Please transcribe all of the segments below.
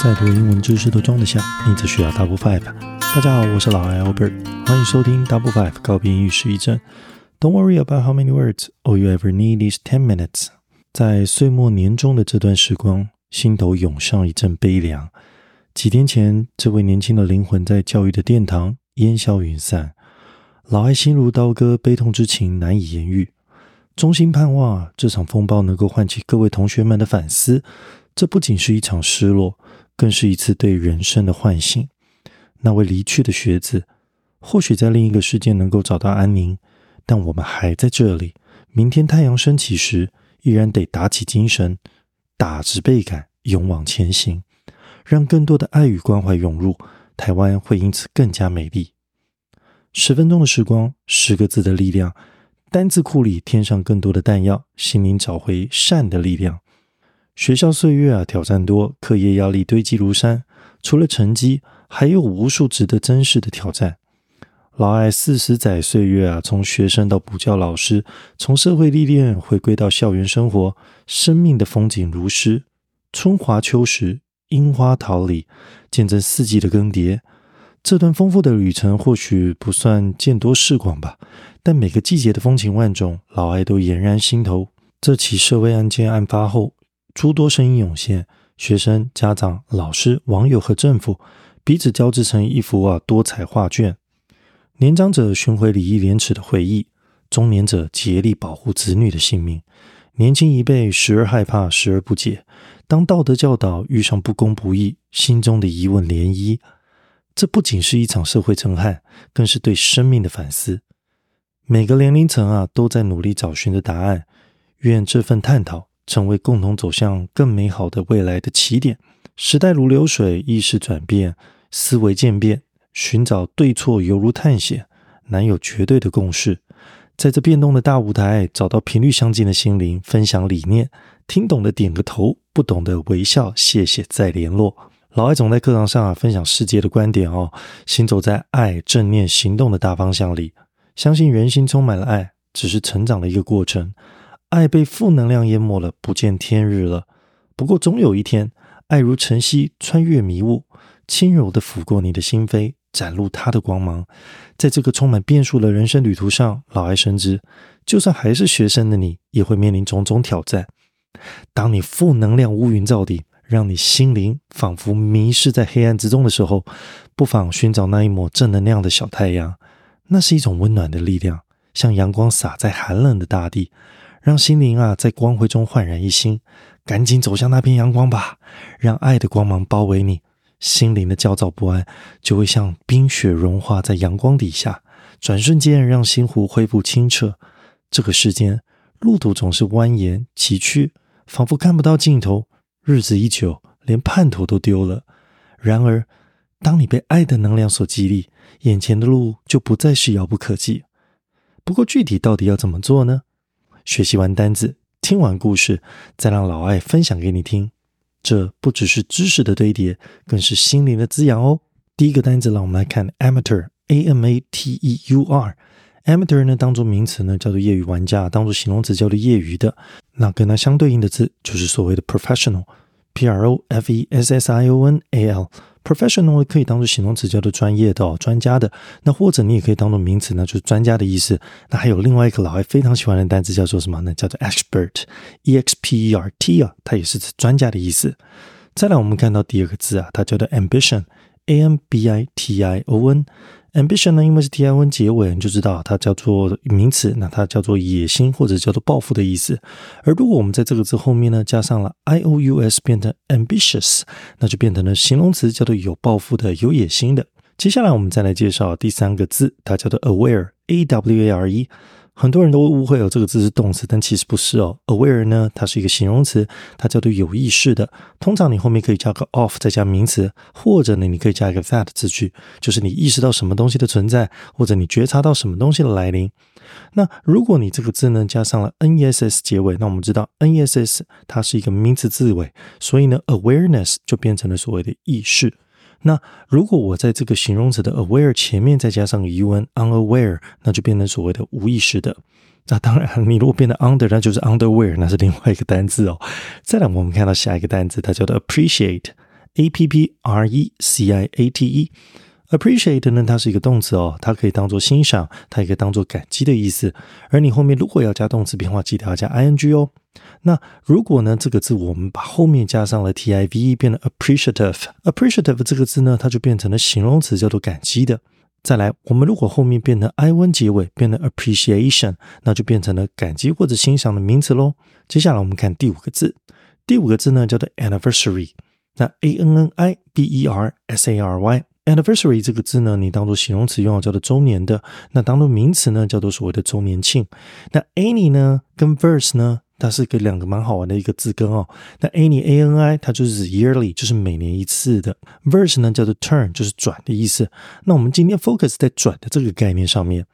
再多英文知识都装得下，你只需要 Double Five。大家好，我是老艾 Albert，欢迎收听 Double Five 告别英语失忆症。Don't worry about how many words, all you ever need is ten minutes。在岁末年终的这段时光，心头涌上一阵悲凉。几天前，这位年轻的灵魂在教育的殿堂烟消云散，老艾心如刀割，悲痛之情难以言喻。衷心盼望这场风暴能够唤起各位同学们的反思。这不仅是一场失落。更是一次对人生的唤醒。那位离去的学子，或许在另一个世界能够找到安宁，但我们还在这里。明天太阳升起时，依然得打起精神，打直背杆，勇往前行，让更多的爱与关怀涌入台湾，会因此更加美丽。十分钟的时光，十个字的力量，单字库里添上更多的弹药，心灵找回善的力量。学校岁月啊，挑战多，课业压力堆积如山。除了成绩，还有无数值得珍视的挑战。老艾四十载岁月啊，从学生到补教老师，从社会历练回归到校园生活，生命的风景如诗，春华秋实，樱花桃李，见证四季的更迭。这段丰富的旅程或许不算见多识广吧，但每个季节的风情万种，老艾都俨然心头。这起社会案件案发后。诸多声音涌现，学生、家长、老师、网友和政府彼此交织成一幅啊多彩画卷。年长者寻回礼义廉耻的回忆，中年者竭力保护子女的性命，年轻一辈时而害怕，时而不解。当道德教导遇上不公不义，心中的疑问涟漪。这不仅是一场社会震撼，更是对生命的反思。每个年龄层啊都在努力找寻着答案。愿这份探讨。成为共同走向更美好的未来的起点。时代如流水，意识转变，思维渐变，寻找对错犹如探险，难有绝对的共识。在这变动的大舞台，找到频率相近的心灵，分享理念，听懂的点个头，不懂的微笑，谢谢再联络。老艾总在课堂上啊分享世界的观点哦，行走在爱、正念、行动的大方向里，相信人心充满了爱，只是成长的一个过程。爱被负能量淹没了，不见天日了。不过总有一天，爱如晨曦，穿越迷雾，轻柔的抚过你的心扉，展露它的光芒。在这个充满变数的人生旅途上，老爱深知，就算还是学生的你，也会面临种种挑战。当你负能量乌云罩顶，让你心灵仿佛迷失在黑暗之中的时候，不妨寻找那一抹正能量的小太阳。那是一种温暖的力量，像阳光洒在寒冷的大地。让心灵啊在光辉中焕然一新，赶紧走向那片阳光吧，让爱的光芒包围你，心灵的焦躁不安就会像冰雪融化在阳光底下，转瞬间让心湖恢复清澈。这个世间路途总是蜿蜒崎岖，仿佛看不到尽头，日子一久，连盼头都丢了。然而，当你被爱的能量所激励，眼前的路就不再是遥不可及。不过，具体到底要怎么做呢？学习完单字，听完故事，再让老艾分享给你听。这不只是知识的堆叠，更是心灵的滋养哦。第一个单字，让我们来看 amateur，a m a t e u r。amateur 呢，当做名词呢叫做业余玩家，当做形容词叫做业余的。那跟它相对应的字就是所谓的 professional，p r o f e s s i o n a l。Professional 可以当做形容词，叫做专业的、哦、专家的。那或者你也可以当做名词呢，就是专家的意思。那还有另外一个老外非常喜欢的单词，叫做什么呢？叫做 expert，e x p e r t 啊，它也是指专家的意思。再来，我们看到第二个字啊，它叫做 ambition ambition，a m b i t i o n。呢，因为是 T I N 结尾，你就知道它叫做名词，那它叫做野心或者叫做抱负的意思。而如果我们在这个字后面呢，加上了 I O U S，变成 ambitious，那就变成了形容词，叫做有抱负的、有野心的。接下来我们再来介绍第三个字，它叫做 aware，A W A R E。很多人都误会哦，这个字是动词，但其实不是哦。Aware 呢，它是一个形容词，它叫做有意识的。通常你后面可以加个 of，再加名词，或者呢，你可以加一个 that 字句，就是你意识到什么东西的存在，或者你觉察到什么东西的来临。那如果你这个字呢加上了 ness 结尾，那我们知道 ness 它是一个名词字尾，所以呢，awareness 就变成了所谓的意识。那如果我在这个形容词的 aware 前面再加上 un unaware，那就变成所谓的无意识的。那当然，你如果变得 under，那就是 underwear，那是另外一个单字哦。再来，我们看到下一个单字，它叫做 appreciate A P P R E C I A T E。Appreciate 呢，它是一个动词哦，它可以当做欣赏，它也可以当做感激的意思。而你后面如果要加动词变化，记得要加 ing 哦。那如果呢这个字我们把后面加上了 t i v e，变得 appreciative，appreciative 这个字呢，它就变成了形容词，叫做感激的。再来，我们如果后面变成 i n 结尾，变成 appreciation，那就变成了感激或者欣赏的名词喽。接下来我们看第五个字，第五个字呢叫做 anniversary，那 a n n i b e r s a r y。Anniversary 这个字呢，你当做形容词用叫做周年的；那当做名词呢，叫做所谓的周年庆。那 any 呢，跟 verse 呢，它是个两个蛮好玩的一个字根哦。那 any a n i 它就是 yearly，就是每年一次的；verse 呢叫做 turn，就是转的意思。那我们今天 focus 在转的这个概念上面。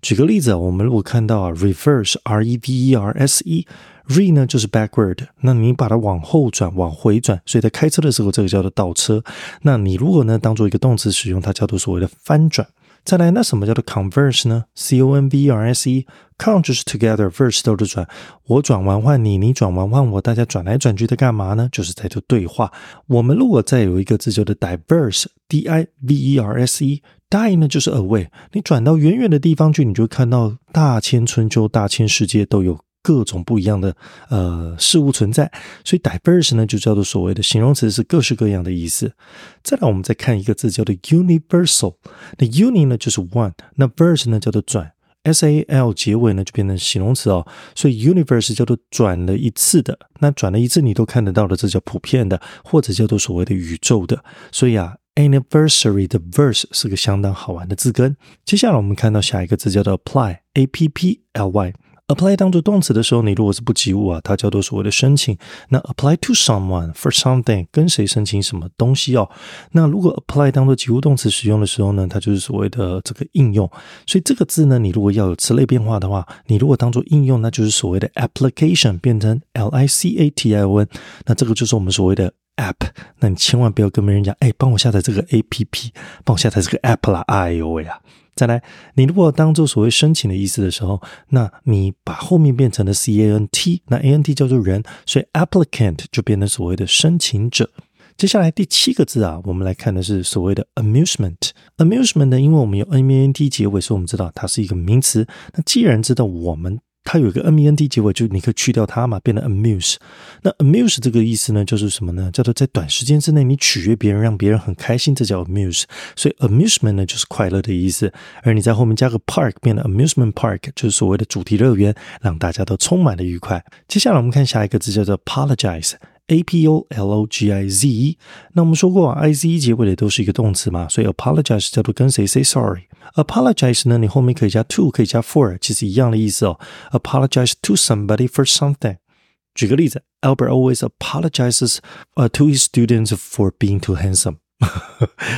举个例子啊，我们如果看到啊，reverse r e v e r s e。Re 呢就是 backward，那你把它往后转、往回转，所以在开车的时候，这个叫做倒车。那你如果呢当做一个动词使用，它叫做所谓的翻转。再来，那什么叫做 converse 呢？c o n v e r s e，con 就是 together，verse 都是转，我转完换你，你转完换我，大家转来转去在干嘛呢？就是在做对话。我们如果再有一个字叫做 diverse，d i v e r s e，die 呢就是 away，你转到远远的地方去，你就看到大千春秋、大千世界都有。各种不一样的呃事物存在，所以 diverse 呢就叫做所谓的形容词，是各式各样的意思。再来，我们再看一个字叫做 universal。那 uni 呢就是 one，那 verse 呢叫做转，s a l 结尾呢就变成形容词哦。所以 universe 叫做转了一次的，那转了一次你都看得到的，这叫普遍的，或者叫做所谓的宇宙的。所以啊，anniversary 的 verse 是个相当好玩的字根。接下来我们看到下一个字叫做 apply，a p p l y。Apply 当做动词的时候，你如果是不及物啊，它叫做所谓的申请。那 apply to someone for something，跟谁申请什么东西哦？那如果 apply 当做及物动词使用的时候呢，它就是所谓的这个应用。所以这个字呢，你如果要有词类变化的话，你如果当做应用，那就是所谓的 application 变成 l i c a t i o n，那这个就是我们所谓的 app。那你千万不要跟别人讲，哎，帮我下载这个 a p p，帮我下载这个 app 啦！哎呦喂啊！再来，你如果当做所谓申请的意思的时候，那你把后面变成了 c a n t，那 a n t 叫做人，所以 applicant 就变成所谓的申请者。接下来第七个字啊，我们来看的是所谓的 amusement。amusement 呢，因为我们有 m a n t 结尾，所以我们知道它是一个名词。那既然知道我们它有一个 m e n t 结尾，就你可以去掉它嘛，变得 amuse。那 amuse 这个意思呢，就是什么呢？叫做在短时间之内你取悦别人，让别人很开心，这叫 amuse。所以 amusement 呢就是快乐的意思。而你在后面加个 park，变得 amusement park，就是所谓的主题乐园，让大家都充满了愉快。接下来我们看下一个字叫做 apologize。A P O L O G I Z，那我们说过啊，I Z 结尾的都是一个动词嘛，所以 apologize 叫做跟谁 say sorry。apologize 呢，你后面可以加 to，可以加 for，其实一样的意思哦。apologize to somebody for something。举个例子，Albert always apologizes 呃 to his students for being too handsome。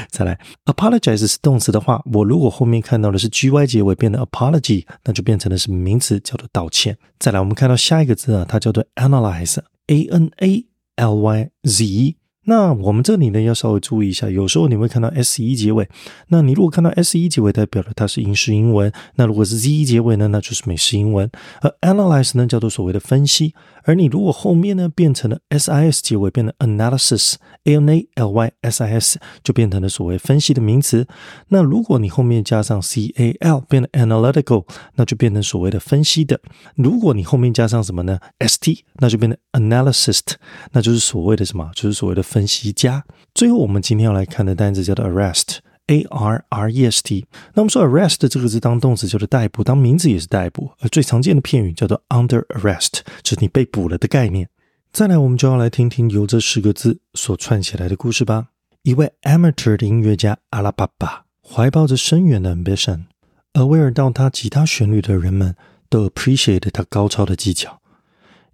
再来，apologize 是动词的话，我如果后面看到的是 G Y 结尾变成 apology，那就变成的是名词，叫做道歉。再来，我们看到下一个字啊，它叫做 analyze，A N A。 L Y Z，那我们这里呢要稍微注意一下，有时候你会看到 S 一结尾，那你如果看到 S 一结尾，代表了它是英式英文；那如果是 Z 一结尾呢，那就是美式英文。而 analyze 呢叫做所谓的分析。而你如果后面呢变成了 s i s 结尾，变成 analysis，a n a l y s i s，就变成了所谓分析的名词。那如果你后面加上 c a l，变成 analytical，那就变成所谓的分析的。如果你后面加上什么呢？s t，那就变成 analyst，那就是所谓的什么？就是所谓的分析家。最后，我们今天要来看的单词叫做 arrest。A R R E S T，那我们说 arrest 这个字当动词就是逮捕，当名词也是逮捕。而最常见的片语叫做 under arrest，指你被捕了的概念。再来，我们就要来听听由这十个字所串起来的故事吧。一位 amateur 的音乐家阿拉巴巴怀抱着深远的 ambition，而威尔到他吉他旋律的人们都 appreciate 他高超的技巧。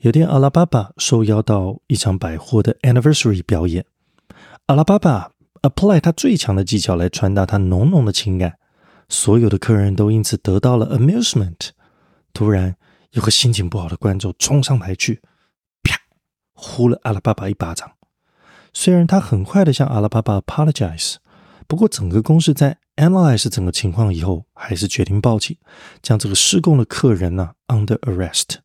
有天，阿拉巴巴受邀到一场百货的 anniversary 表演，阿拉巴巴。apply 他最强的技巧来传达他浓浓的情感，所有的客人都因此得到了 amusement。突然，有个心情不好的观众冲上台去，啪，呼了阿拉巴巴一巴掌。虽然他很快的向阿拉巴巴 apologize，不过整个公司在 analyze 整个情况以后，还是决定报警，将这个失控的客人呢 under arrest。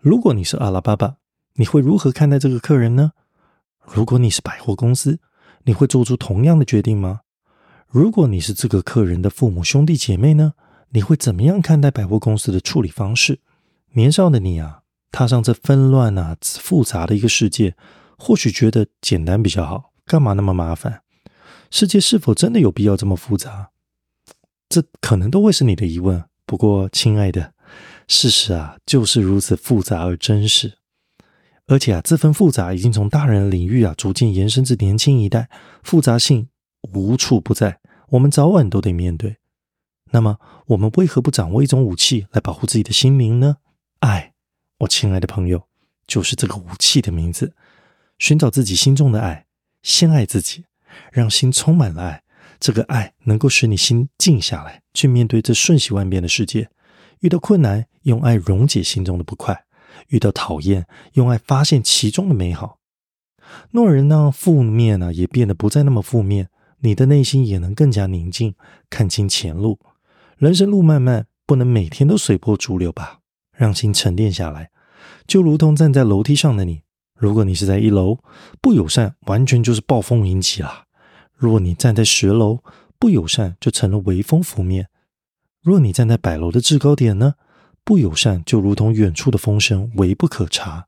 如果你是阿拉巴巴，你会如何看待这个客人呢？如果你是百货公司？你会做出同样的决定吗？如果你是这个客人的父母兄弟姐妹呢？你会怎么样看待百货公司的处理方式？年少的你啊，踏上这纷乱啊、复杂的一个世界，或许觉得简单比较好，干嘛那么麻烦？世界是否真的有必要这么复杂？这可能都会是你的疑问。不过，亲爱的，事实啊，就是如此复杂而真实。而且啊，这份复杂已经从大人领域啊，逐渐延伸至年轻一代，复杂性无处不在，我们早晚都得面对。那么，我们为何不掌握一种武器来保护自己的心灵呢？爱，我亲爱的朋友，就是这个武器的名字。寻找自己心中的爱，先爱自己，让心充满了爱。这个爱能够使你心静下来，去面对这瞬息万变的世界。遇到困难，用爱溶解心中的不快；遇到讨厌，用爱发现其中的美好。诺人呢，负面呢，也变得不再那么负面，你的内心也能更加宁静，看清前路。人生路漫漫，不能每天都随波逐流吧？让心沉淀下来，就如同站在楼梯上的你。如果你是在一楼，不友善，完全就是暴风引起啦；如果你站在十楼，不友善就成了微风拂面；若你站在百楼的制高点呢？不友善就如同远处的风声，微不可察。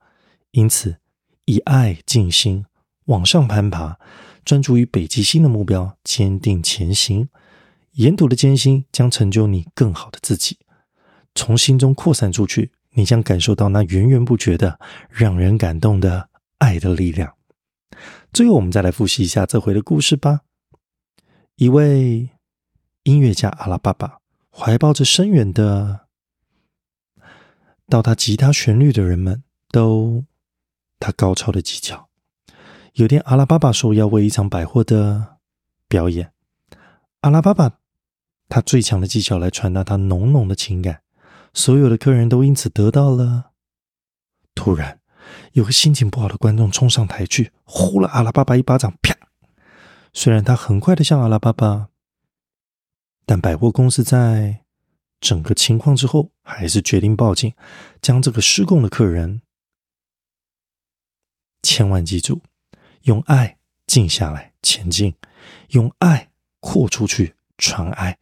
因此，以爱静心，往上攀爬，专注于北极星的目标，坚定前行。沿途的艰辛将成就你更好的自己，从心中扩散出去，你将感受到那源源不绝的、让人感动的爱的力量。最后，我们再来复习一下这回的故事吧。一位音乐家阿拉巴巴怀抱着深远的，到他吉他旋律的人们都他高超的技巧。有天，阿拉巴巴说要为一场百货的表演，阿拉巴巴。他最强的技巧来传达他浓浓的情感，所有的客人都因此得到了。突然，有个心情不好的观众冲上台去，呼了阿拉巴巴一巴掌，啪！虽然他很快的向阿拉巴巴，但百货公司在整个情况之后，还是决定报警，将这个失控的客人。千万记住，用爱静下来前进，用爱扩出去传爱。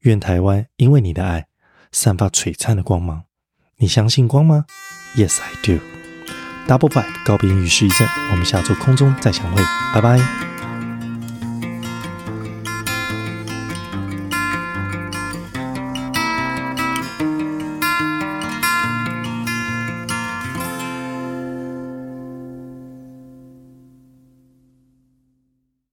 愿台湾因为你的爱散发璀璨的光芒。你相信光吗？Yes, I do. Double Five 告别英语失忆症，我们下周空中再相会，拜拜。